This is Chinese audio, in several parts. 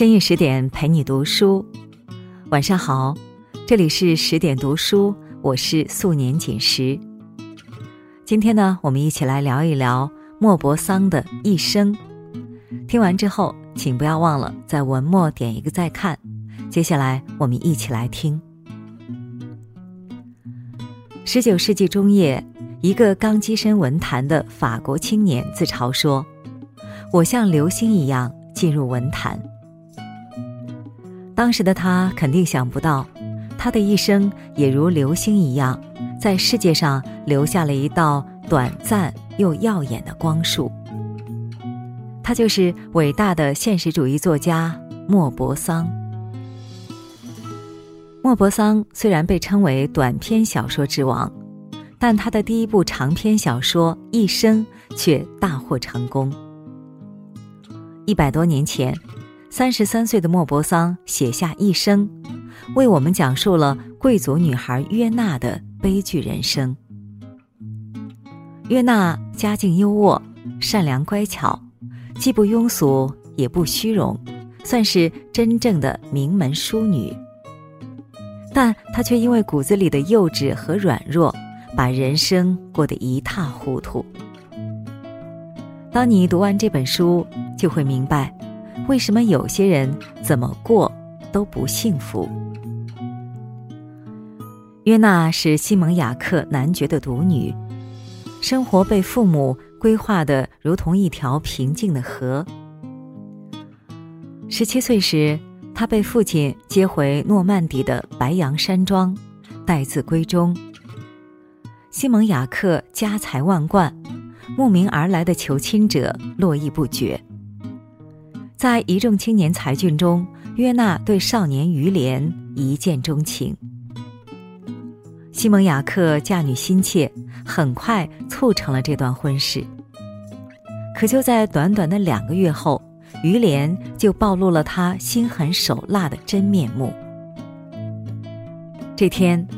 深夜十点陪你读书，晚上好，这里是十点读书，我是素年锦时。今天呢，我们一起来聊一聊莫泊桑的一生。听完之后，请不要忘了在文末点一个再看。接下来，我们一起来听。十九世纪中叶，一个刚跻身文坛的法国青年自嘲说：“我像流星一样进入文坛。”当时的他肯定想不到，他的一生也如流星一样，在世界上留下了一道短暂又耀眼的光束。他就是伟大的现实主义作家莫泊桑。莫泊桑虽然被称为短篇小说之王，但他的第一部长篇小说《一生》却大获成功。一百多年前。三十三岁的莫泊桑写下一生，为我们讲述了贵族女孩约娜的悲剧人生。约娜家境优渥，善良乖巧，既不庸俗也不虚荣，算是真正的名门淑女。但她却因为骨子里的幼稚和软弱，把人生过得一塌糊涂。当你读完这本书，就会明白。为什么有些人怎么过都不幸福？约娜是西蒙雅克男爵的独女，生活被父母规划的如同一条平静的河。十七岁时，她被父亲接回诺曼底的白杨山庄，待字闺中。西蒙雅克家财万贯，慕名而来的求亲者络绎不绝。在一众青年才俊中，约娜对少年于连一见钟情。西蒙雅克嫁女心切，很快促成了这段婚事。可就在短短的两个月后，于连就暴露了他心狠手辣的真面目。这天，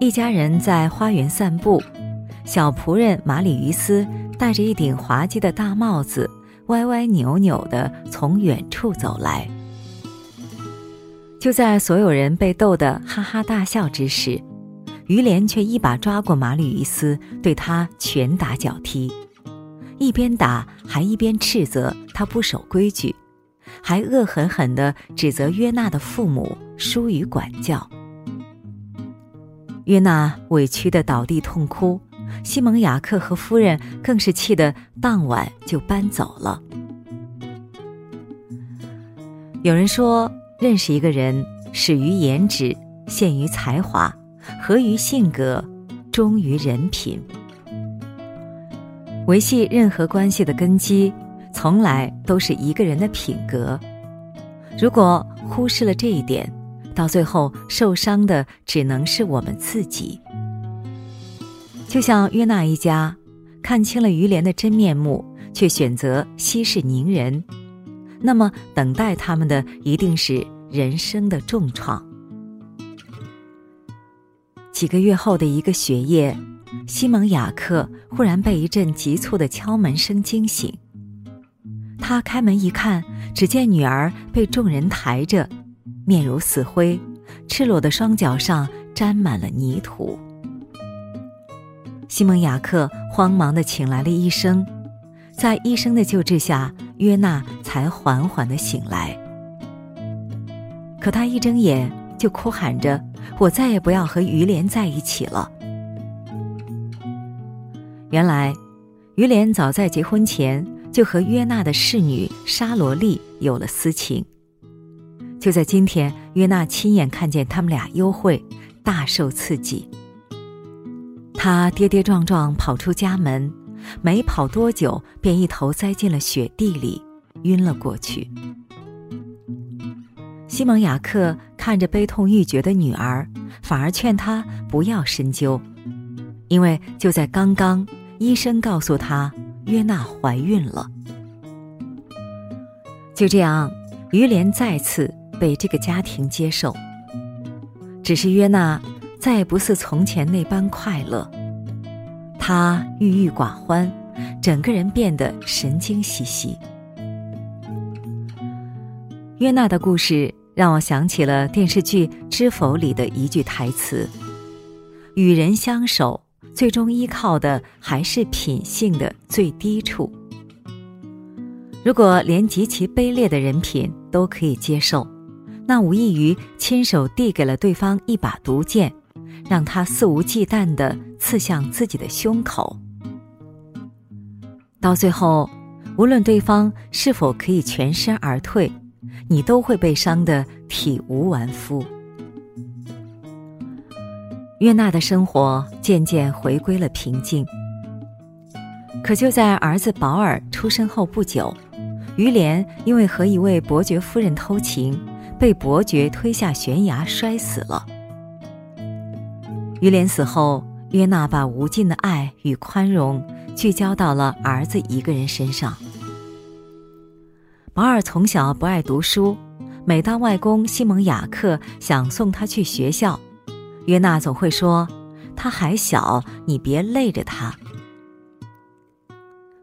一家人在花园散步，小仆人马里于斯戴着一顶滑稽的大帽子。歪歪扭扭的从远处走来，就在所有人被逗得哈哈大笑之时，于连却一把抓过马吕于斯，对他拳打脚踢，一边打还一边斥责他不守规矩，还恶狠狠地指责约娜的父母疏于管教。约娜委屈的倒地痛哭。西蒙雅克和夫人更是气得当晚就搬走了。有人说，认识一个人，始于颜值，陷于才华，合于性格，忠于人品。维系任何关系的根基，从来都是一个人的品格。如果忽视了这一点，到最后受伤的只能是我们自己。就像约纳一家，看清了于连的真面目，却选择息事宁人，那么等待他们的一定是人生的重创。几个月后的一个雪夜，西蒙雅克忽然被一阵急促的敲门声惊醒。他开门一看，只见女儿被众人抬着，面如死灰，赤裸的双脚上沾满了泥土。西蒙雅克慌忙地请来了医生，在医生的救治下，约娜才缓缓地醒来。可他一睁眼就哭喊着：“我再也不要和于连在一起了。”原来，于连早在结婚前就和约娜的侍女沙罗丽有了私情。就在今天，约娜亲眼看见他们俩幽会，大受刺激。他跌跌撞撞跑出家门，没跑多久，便一头栽进了雪地里，晕了过去。西蒙雅克看着悲痛欲绝的女儿，反而劝她不要深究，因为就在刚刚，医生告诉他约娜怀孕了。就这样，于连再次被这个家庭接受。只是约娜。再也不似从前那般快乐，他郁郁寡欢，整个人变得神经兮兮。约娜的故事让我想起了电视剧《知否》里的一句台词：“与人相守，最终依靠的还是品性的最低处。如果连极其卑劣的人品都可以接受，那无异于亲手递给了对方一把毒箭，让他肆无忌惮地刺向自己的胸口。到最后，无论对方是否可以全身而退。”你都会被伤得体无完肤。约娜的生活渐渐回归了平静。可就在儿子保尔出生后不久，于连因为和一位伯爵夫人偷情，被伯爵推下悬崖摔死了。于连死后，约娜把无尽的爱与宽容聚焦到了儿子一个人身上。保尔从小不爱读书，每当外公西蒙雅克想送他去学校，约娜总会说：“他还小，你别累着他。”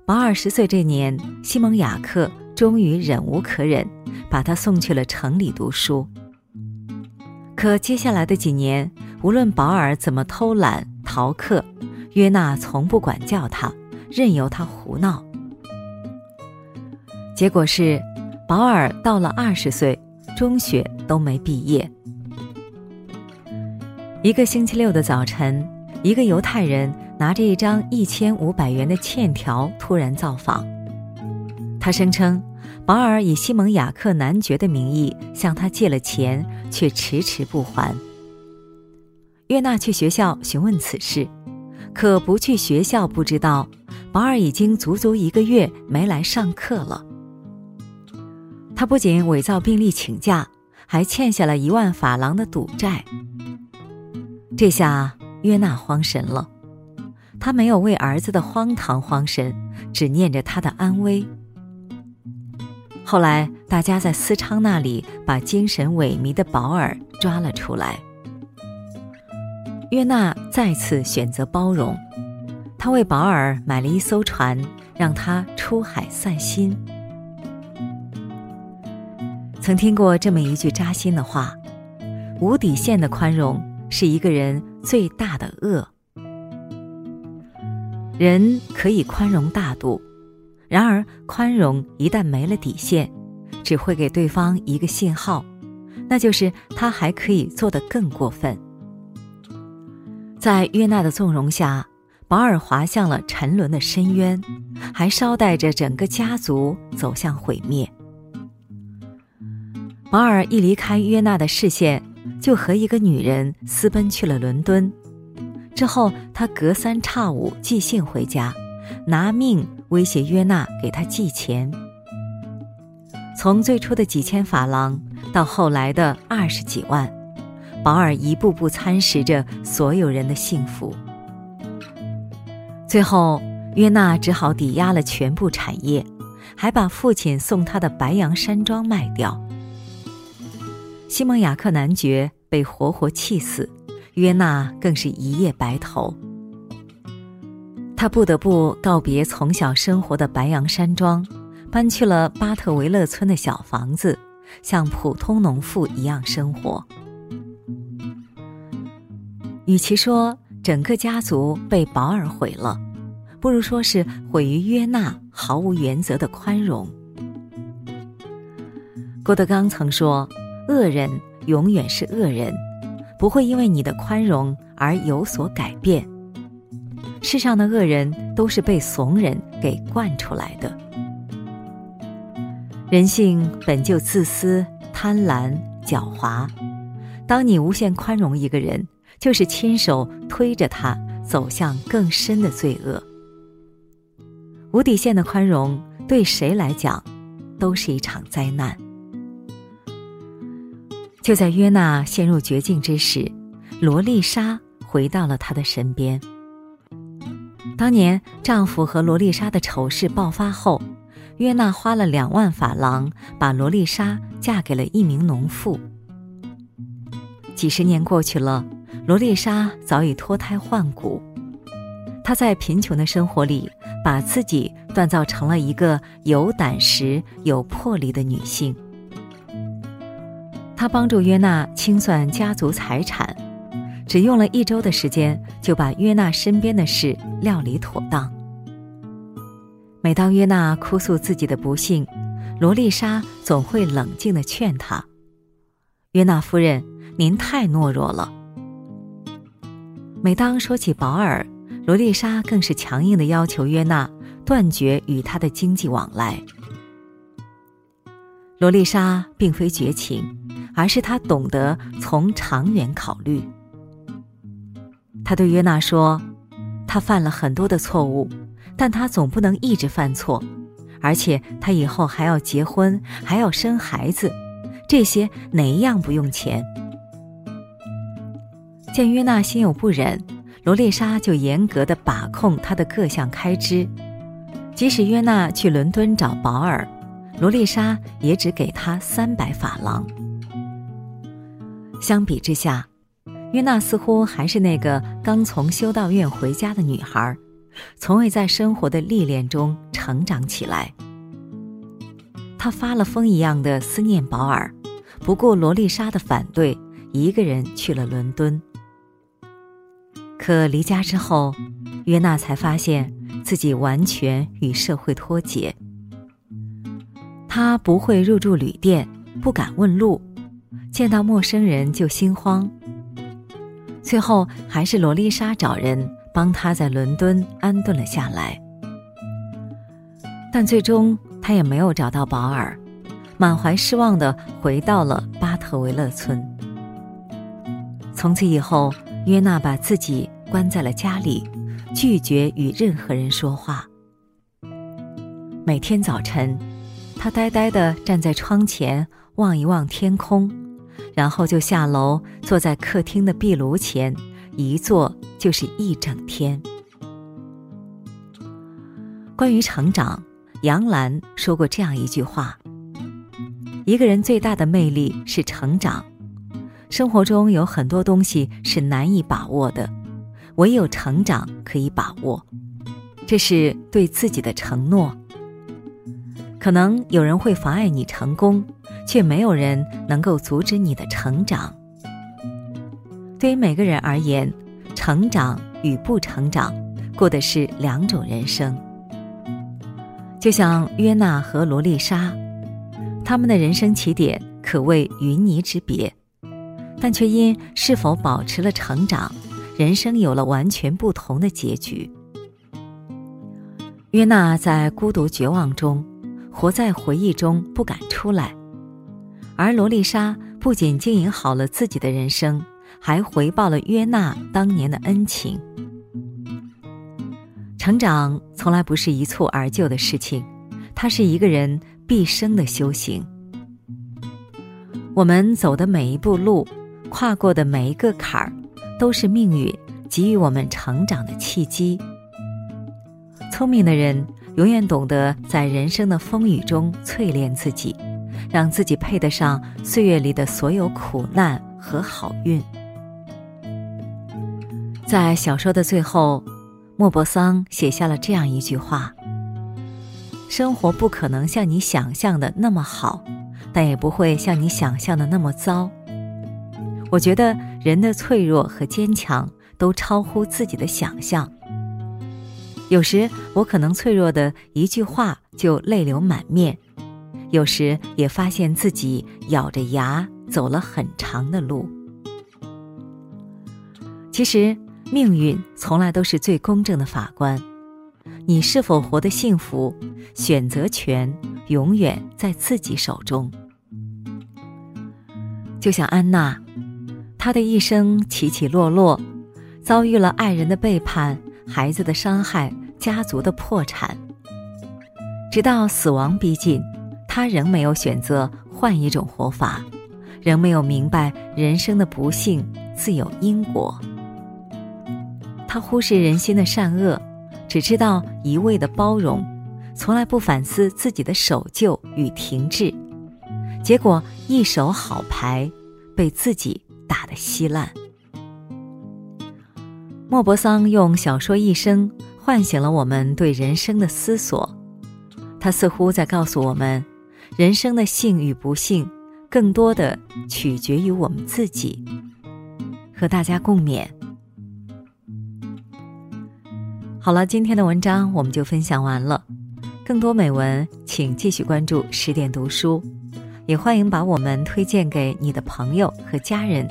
保尔十岁这年，西蒙雅克终于忍无可忍，把他送去了城里读书。可接下来的几年，无论保尔怎么偷懒逃课，约娜从不管教他，任由他胡闹。结果是，保尔到了二十岁，中学都没毕业。一个星期六的早晨，一个犹太人拿着一张一千五百元的欠条突然造访。他声称，保尔以西蒙雅克男爵的名义向他借了钱，却迟迟不还。约娜去学校询问此事，可不去学校不知道，保尔已经足足一个月没来上课了。他不仅伪造病历请假，还欠下了一万法郎的赌债。这下约娜慌神了，他没有为儿子的荒唐慌神，只念着他的安危。后来，大家在思昌那里把精神萎靡的保尔抓了出来。约娜再次选择包容，他为保尔买了一艘船，让他出海散心。曾听过这么一句扎心的话：“无底线的宽容是一个人最大的恶。”人可以宽容大度，然而宽容一旦没了底线，只会给对方一个信号，那就是他还可以做得更过分。在约娜的纵容下，保尔滑向了沉沦的深渊，还捎带着整个家族走向毁灭。保尔一离开约娜的视线，就和一个女人私奔去了伦敦。之后，他隔三差五寄信回家，拿命威胁约娜给他寄钱。从最初的几千法郎，到后来的二十几万，保尔一步步蚕食着所有人的幸福。最后，约娜只好抵押了全部产业，还把父亲送她的白羊山庄卖掉。西蒙雅克男爵被活活气死，约娜更是一夜白头。他不得不告别从小生活的白杨山庄，搬去了巴特维勒村的小房子，像普通农妇一样生活。与其说整个家族被保尔毁了，不如说是毁于约娜毫无原则的宽容。郭德纲曾说。恶人永远是恶人，不会因为你的宽容而有所改变。世上的恶人都是被怂人给惯出来的。人性本就自私、贪婪、狡猾，当你无限宽容一个人，就是亲手推着他走向更深的罪恶。无底线的宽容对谁来讲，都是一场灾难。就在约娜陷入绝境之时，罗丽莎回到了她的身边。当年丈夫和罗丽莎的丑事爆发后，约娜花了两万法郎把罗丽莎嫁给了一名农妇。几十年过去了，罗丽莎早已脱胎换骨，她在贫穷的生活里把自己锻造成了一个有胆识、有魄力的女性。她帮助约娜清算家族财产，只用了一周的时间，就把约娜身边的事料理妥当。每当约娜哭诉自己的不幸，罗丽莎总会冷静地劝她：“约娜夫人，您太懦弱了。”每当说起保尔，罗丽莎更是强硬地要求约娜断绝与他的经济往来。罗丽莎并非绝情，而是她懂得从长远考虑。他对约娜说：“他犯了很多的错误，但他总不能一直犯错，而且他以后还要结婚，还要生孩子，这些哪一样不用钱？”见约娜心有不忍，罗丽莎就严格的把控她的各项开支，即使约娜去伦敦找保尔。罗丽莎也只给他三百法郎。相比之下，约娜似乎还是那个刚从修道院回家的女孩，从未在生活的历练中成长起来。她发了疯一样的思念保尔，不顾罗丽莎的反对，一个人去了伦敦。可离家之后，约娜才发现自己完全与社会脱节。他不会入住旅店，不敢问路，见到陌生人就心慌。最后还是罗丽莎找人帮他在伦敦安顿了下来，但最终他也没有找到保尔，满怀失望的回到了巴特维勒村。从此以后，约娜把自己关在了家里，拒绝与任何人说话。每天早晨。他呆呆的站在窗前望一望天空，然后就下楼坐在客厅的壁炉前，一坐就是一整天。关于成长，杨澜说过这样一句话：一个人最大的魅力是成长。生活中有很多东西是难以把握的，唯有成长可以把握。这是对自己的承诺。可能有人会妨碍你成功，却没有人能够阻止你的成长。对于每个人而言，成长与不成长，过的是两种人生。就像约娜和罗丽莎，他们的人生起点可谓云泥之别，但却因是否保持了成长，人生有了完全不同的结局。约娜在孤独绝望中。活在回忆中不敢出来，而罗丽莎不仅经营好了自己的人生，还回报了约娜当年的恩情。成长从来不是一蹴而就的事情，它是一个人毕生的修行。我们走的每一步路，跨过的每一个坎儿，都是命运给予我们成长的契机。聪明的人。永远懂得在人生的风雨中淬炼自己，让自己配得上岁月里的所有苦难和好运。在小说的最后，莫泊桑写下了这样一句话：“生活不可能像你想象的那么好，但也不会像你想象的那么糟。”我觉得人的脆弱和坚强都超乎自己的想象。有时我可能脆弱的一句话就泪流满面，有时也发现自己咬着牙走了很长的路。其实命运从来都是最公正的法官，你是否活得幸福，选择权永远在自己手中。就像安娜，她的一生起起落落，遭遇了爱人的背叛。孩子的伤害，家族的破产，直到死亡逼近，他仍没有选择换一种活法，仍没有明白人生的不幸自有因果。他忽视人心的善恶，只知道一味的包容，从来不反思自己的守旧与停滞，结果一手好牌被自己打得稀烂。莫泊桑用小说一生唤醒了我们对人生的思索，他似乎在告诉我们：人生的幸与不幸，更多的取决于我们自己。和大家共勉。好了，今天的文章我们就分享完了。更多美文，请继续关注十点读书，也欢迎把我们推荐给你的朋友和家人，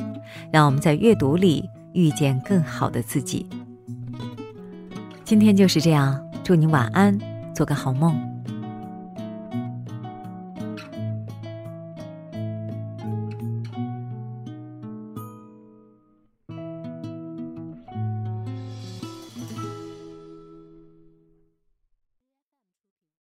让我们在阅读里遇见更好的自己。今天就是这样，祝你晚安，做个好梦。